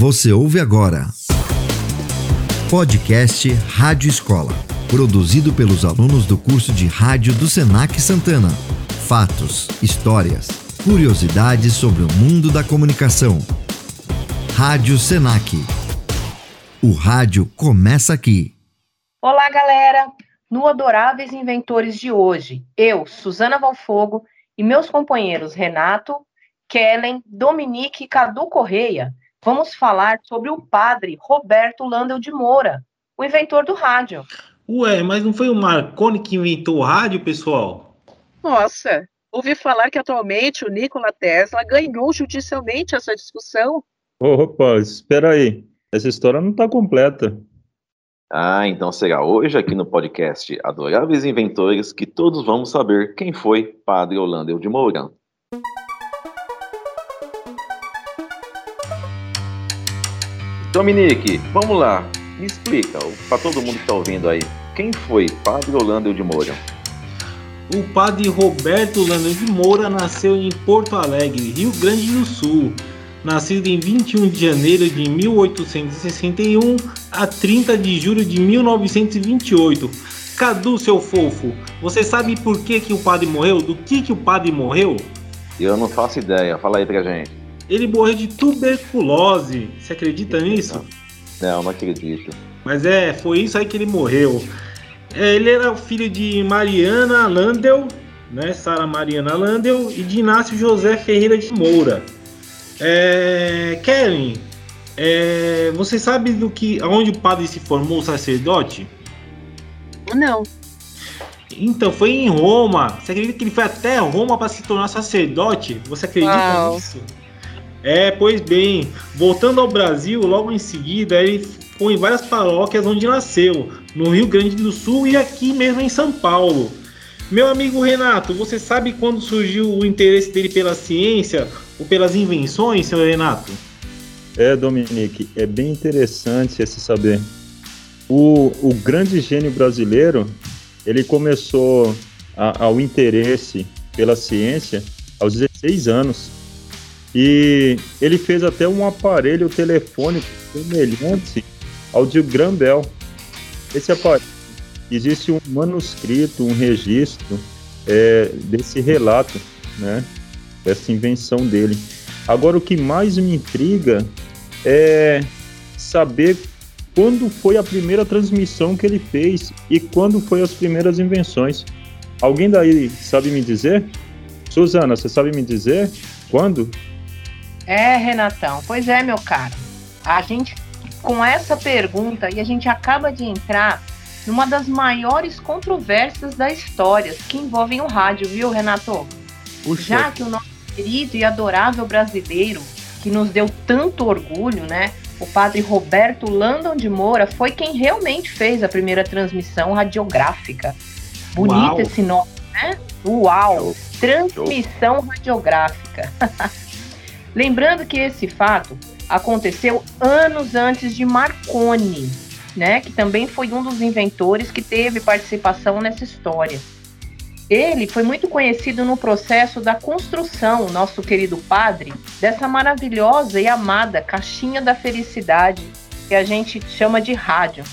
Você ouve agora. Podcast Rádio Escola. Produzido pelos alunos do curso de rádio do Senac Santana. Fatos, histórias, curiosidades sobre o mundo da comunicação. Rádio Senac. O rádio começa aqui. Olá, galera! No Adoráveis Inventores de hoje, eu, Suzana Valfogo, e meus companheiros Renato, Kellen, Dominique e Cadu Correia, vamos falar sobre o padre Roberto Landel de Moura, o inventor do rádio. Ué, mas não foi o Marconi que inventou o rádio, pessoal? Nossa, ouvi falar que atualmente o Nikola Tesla ganhou judicialmente essa discussão. Opa, espera aí. Essa história não está completa. Ah, então será hoje aqui no podcast Adoráveis Inventores que todos vamos saber quem foi Padre Orlando de Moura. Dominique, vamos lá, me explica, para todo mundo que está ouvindo aí, quem foi Padre Orlando de Moura? O padre Roberto Orlando de Moura nasceu em Porto Alegre, Rio Grande do Sul nascido em 21 de janeiro de 1861 a 30 de julho de 1928. Cadu, seu fofo, você sabe por que, que o padre morreu? Do que, que o padre morreu? Eu não faço ideia, fala aí pra gente. Ele morreu de tuberculose. Você acredita nisso? Não, não acredito. Mas é, foi isso aí que ele morreu. É, ele era o filho de Mariana Landel, né, Sara Mariana Landel, e de Inácio José Ferreira de Moura. É, Kellen, é, você sabe do que, aonde o padre se formou sacerdote? Não. Então, foi em Roma. Você acredita que ele foi até Roma para se tornar sacerdote? Você acredita Uau. nisso? É, pois bem, voltando ao Brasil, logo em seguida, ele foi em várias paróquias onde nasceu, no Rio Grande do Sul e aqui mesmo em São Paulo. Meu amigo Renato, você sabe quando surgiu o interesse dele pela ciência ou pelas invenções, seu Renato? É, Dominique, é bem interessante esse saber. O, o grande gênio brasileiro, ele começou a, ao interesse pela ciência aos 16 anos. E ele fez até um aparelho telefônico semelhante ao de Graham Bell. Esse aparelho existe um manuscrito, um registro é, desse relato, né? Dessa invenção dele. Agora, o que mais me intriga é saber quando foi a primeira transmissão que ele fez e quando foi as primeiras invenções. Alguém daí sabe me dizer? Suzana, você sabe me dizer quando? É, Renatão. Pois é, meu caro. A gente, com essa pergunta, e a gente acaba de entrar numa das maiores controvérsias da história, que envolvem o rádio, viu, Renato? Puxa. Já que o nosso querido e adorável brasileiro, que nos deu tanto orgulho, né? O padre Roberto Landon de Moura foi quem realmente fez a primeira transmissão radiográfica. Bonito Uau. esse nome, né? Uau! Transmissão radiográfica. Lembrando que esse fato aconteceu anos antes de Marconi, né, que também foi um dos inventores que teve participação nessa história. Ele foi muito conhecido no processo da construção, nosso querido padre, dessa maravilhosa e amada caixinha da felicidade que a gente chama de rádio.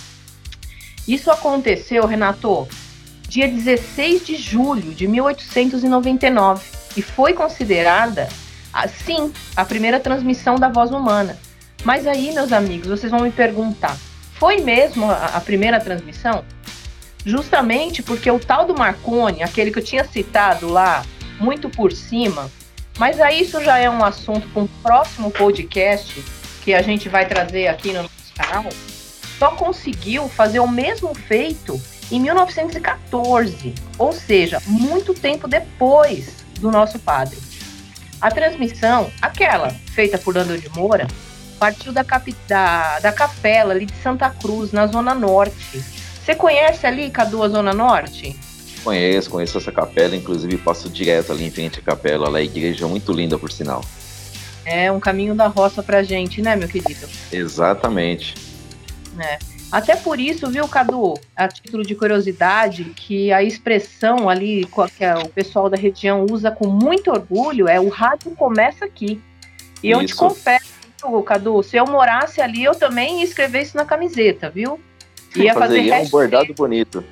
Isso aconteceu, Renato, dia 16 de julho de 1899 e foi considerada, sim, a primeira transmissão da voz humana. Mas aí, meus amigos, vocês vão me perguntar: foi mesmo a, a primeira transmissão? Justamente porque o tal do Marconi, aquele que eu tinha citado lá, muito por cima, mas aí isso já é um assunto para um próximo podcast que a gente vai trazer aqui no nosso canal, só conseguiu fazer o mesmo feito em 1914, ou seja, muito tempo depois do nosso padre. A transmissão, aquela feita por Lando de Moura, partiu da, cap, da, da capela ali de Santa Cruz, na Zona Norte. Você conhece ali, Cadu, a Zona Norte? Conheço, conheço essa capela, inclusive passo direto ali em frente à capela, lá é igreja muito linda, por sinal. É um caminho da roça pra gente, né, meu querido? Exatamente. É. Até por isso, viu, Cadu, a título de curiosidade, que a expressão ali que o pessoal da região usa com muito orgulho é o rádio começa aqui. E isso. eu te confesso viu, Cadu? Se eu morasse ali, eu também ia escrever isso na camiseta, viu? Ia fazer, fazer um bordado bonito.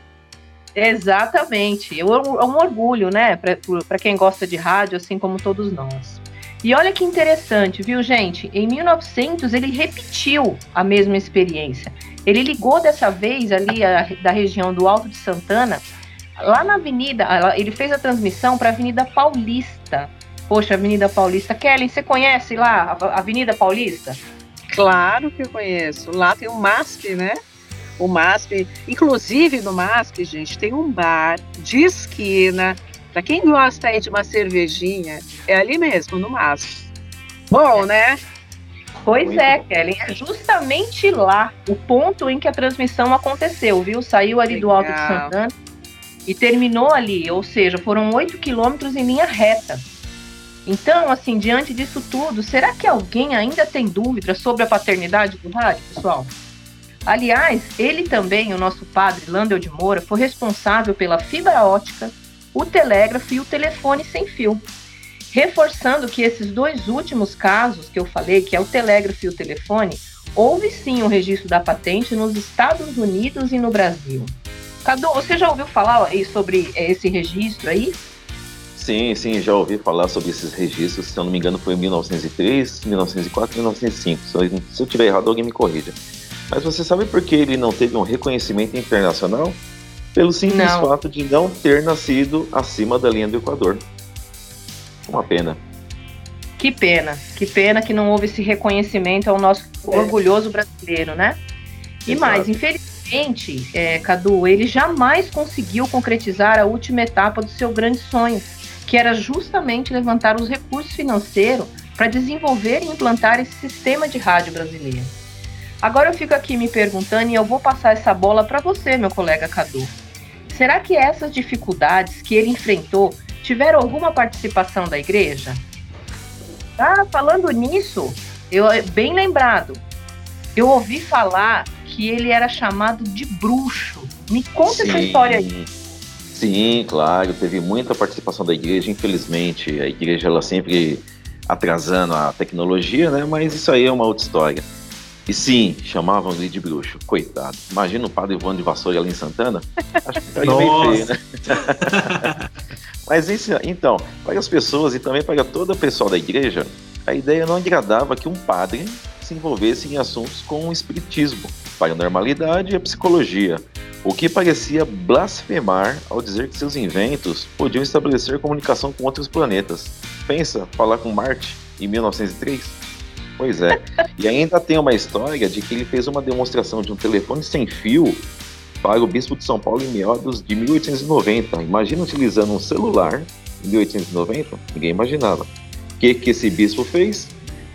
Exatamente. É um orgulho, né, para quem gosta de rádio, assim como todos nós. E olha que interessante, viu, gente? Em 1900 ele repetiu a mesma experiência. Ele ligou dessa vez ali a, da região do Alto de Santana, lá na Avenida, ele fez a transmissão para a Avenida Paulista. Poxa, Avenida Paulista. Kelly, você conhece lá a Avenida Paulista? Claro que eu conheço. Lá tem o MASP, né? O MASP, inclusive no MASP, gente, tem um bar de esquina. Para quem gosta aí de uma cervejinha, é ali mesmo, no MASP. Bom, né? Pois Muito é, bom. Kelly, é justamente lá o ponto em que a transmissão aconteceu, viu? Saiu ali Legal. do Alto de Santana e terminou ali, ou seja, foram oito quilômetros em linha reta. Então, assim, diante disso tudo, será que alguém ainda tem dúvida sobre a paternidade do rádio, pessoal? Aliás, ele também, o nosso padre Landel de Moura, foi responsável pela fibra ótica, o telégrafo e o telefone sem fio. Reforçando que esses dois últimos casos que eu falei, que é o telégrafo e o telefone, houve sim um registro da patente nos Estados Unidos e no Brasil. Cadu, você já ouviu falar aí sobre esse registro aí? Sim, sim, já ouvi falar sobre esses registros. Se eu não me engano, foi em 1903, 1904 e 1905. Se eu tiver errado, alguém me corrija. Mas você sabe por que ele não teve um reconhecimento internacional? Pelo simples não. fato de não ter nascido acima da linha do Equador. Uma pena. Que pena, que pena que não houve esse reconhecimento ao nosso é. orgulhoso brasileiro, né? E Exato. mais, infelizmente, é, Cadu, ele jamais conseguiu concretizar a última etapa do seu grande sonho, que era justamente levantar os recursos financeiros para desenvolver e implantar esse sistema de rádio brasileiro. Agora eu fico aqui me perguntando e eu vou passar essa bola para você, meu colega Cadu. Será que essas dificuldades que ele enfrentou tiveram alguma participação da igreja? Ah, falando nisso, eu bem lembrado. Eu ouvi falar que ele era chamado de bruxo. Me conta Sim. essa história aí. Sim, claro, teve muita participação da igreja, infelizmente. A igreja ela sempre atrasando a tecnologia, né? Mas isso aí é uma outra história. E sim, chamavam ele de bruxo. Coitado. Imagina o padre voando de vassoura ali em Santana. Acho que ficaria meio feio, né? Mas isso, então, para as pessoas e também para todo o pessoal da igreja, a ideia não agradava que um padre se envolvesse em assuntos com o espiritismo, paranormalidade e a psicologia, o que parecia blasfemar ao dizer que seus inventos podiam estabelecer comunicação com outros planetas. Pensa, falar com Marte em 1903? Pois é. E ainda tem uma história de que ele fez uma demonstração de um telefone sem fio para o bispo de São Paulo em meados de 1890. Imagina utilizando um celular em 1890? Ninguém imaginava. O que, que esse bispo fez?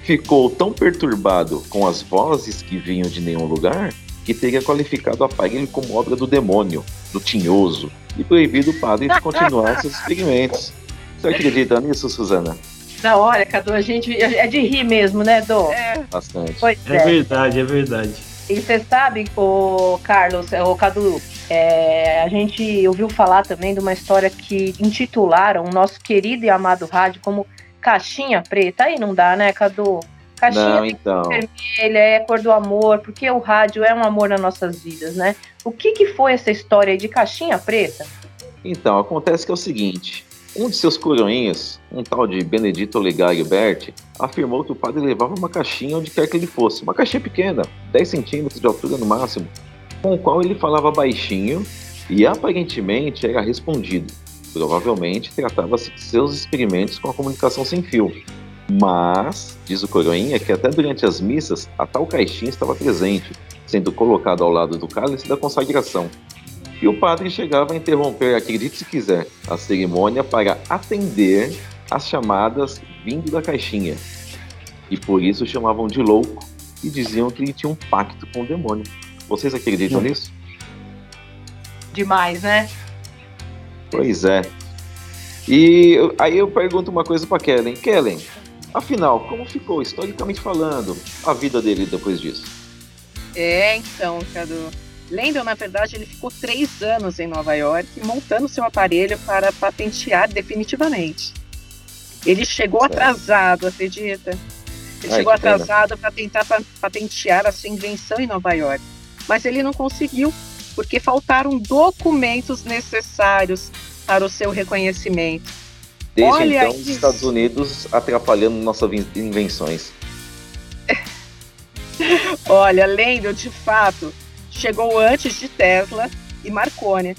Ficou tão perturbado com as vozes que vinham de nenhum lugar que teria qualificado o aparelho como obra do demônio, do tinhoso, e proibido o padre de continuar seus experimentos. Você acredita nisso, Suzana? Da hora, Cadu, a gente é de rir mesmo, né, Dô? É. Bastante. Pois é. é verdade, é verdade. E você sabe, o Carlos, o Cadu, é, a gente ouviu falar também de uma história que intitularam o nosso querido e amado rádio como Caixinha Preta. Aí não dá, né, Cadu? Caixinha não, então. vermelha, é cor do amor, porque o rádio é um amor nas nossas vidas, né? O que, que foi essa história de Caixinha Preta? Então, acontece que é o seguinte: um de seus coroinhas, um tal de Benedito Olegário Berti, afirmou que o padre levava uma caixinha onde quer que ele fosse, uma caixinha pequena, 10 centímetros de altura no máximo, com o qual ele falava baixinho e aparentemente era respondido. Provavelmente tratava-se de seus experimentos com a comunicação sem fio. Mas, diz o coroinha, que até durante as missas a tal caixinha estava presente, sendo colocado ao lado do cálice da consagração, e o padre chegava a interromper, acredite se quiser, a cerimônia para atender as chamadas vindo da caixinha. E por isso chamavam de louco e diziam que ele tinha um pacto com o demônio. Vocês acreditam nisso? Demais, né? Pois é. E aí eu pergunto uma coisa para Kellen. Kellen, afinal, como ficou, historicamente falando, a vida dele depois disso? É, então, Cadu. Lendon, na verdade, ele ficou três anos em Nova York montando seu aparelho para patentear definitivamente. Ele chegou atrasado, acredita? Ele Ai, chegou atrasado para tentar patentear a sua invenção em Nova York, mas ele não conseguiu porque faltaram documentos necessários para o seu reconhecimento. Desde Olha então, os Estados Unidos atrapalhando nossas invenções. Olha, lendo de fato, chegou antes de Tesla e Marconi,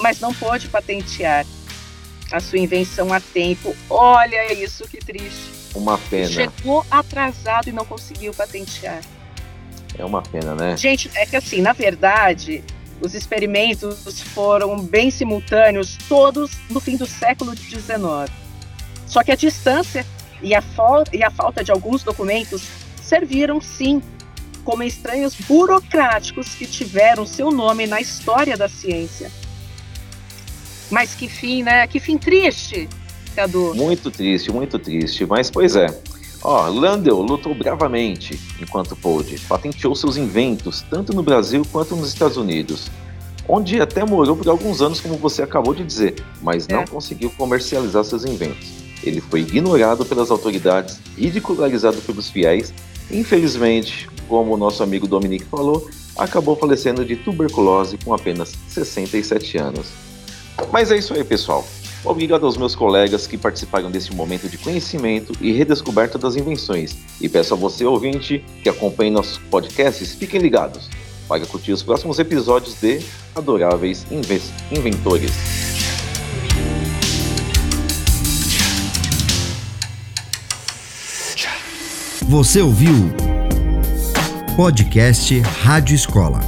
mas não pôde patentear a sua invenção a tempo. Olha isso que triste. Uma pena. Chegou atrasado e não conseguiu patentear. É uma pena, né? Gente, é que assim, na verdade, os experimentos foram bem simultâneos, todos no fim do século XIX. Só que a distância e a, e a falta de alguns documentos serviram sim como estranhos burocráticos que tiveram seu nome na história da ciência. Mas que fim, né? Que fim triste, Cadu. Muito triste, muito triste. Mas, pois é. Ó, Landel lutou bravamente enquanto pôde. Patenteou seus inventos, tanto no Brasil quanto nos Estados Unidos. Onde até morou por alguns anos, como você acabou de dizer, mas não é. conseguiu comercializar seus inventos. Ele foi ignorado pelas autoridades, ridicularizado pelos fiéis Infelizmente, como o nosso amigo Dominique falou, acabou falecendo de tuberculose com apenas 67 anos. Mas é isso aí, pessoal. Obrigado aos meus colegas que participaram desse momento de conhecimento e redescoberta das invenções. E peço a você, ouvinte, que acompanhe nossos podcasts, fiquem ligados para curtir os próximos episódios de Adoráveis Inventores. Você ouviu Podcast Rádio Escola,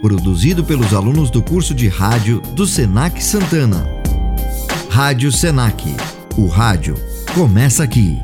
produzido pelos alunos do curso de rádio do Senac Santana. Rádio Senac. O rádio começa aqui.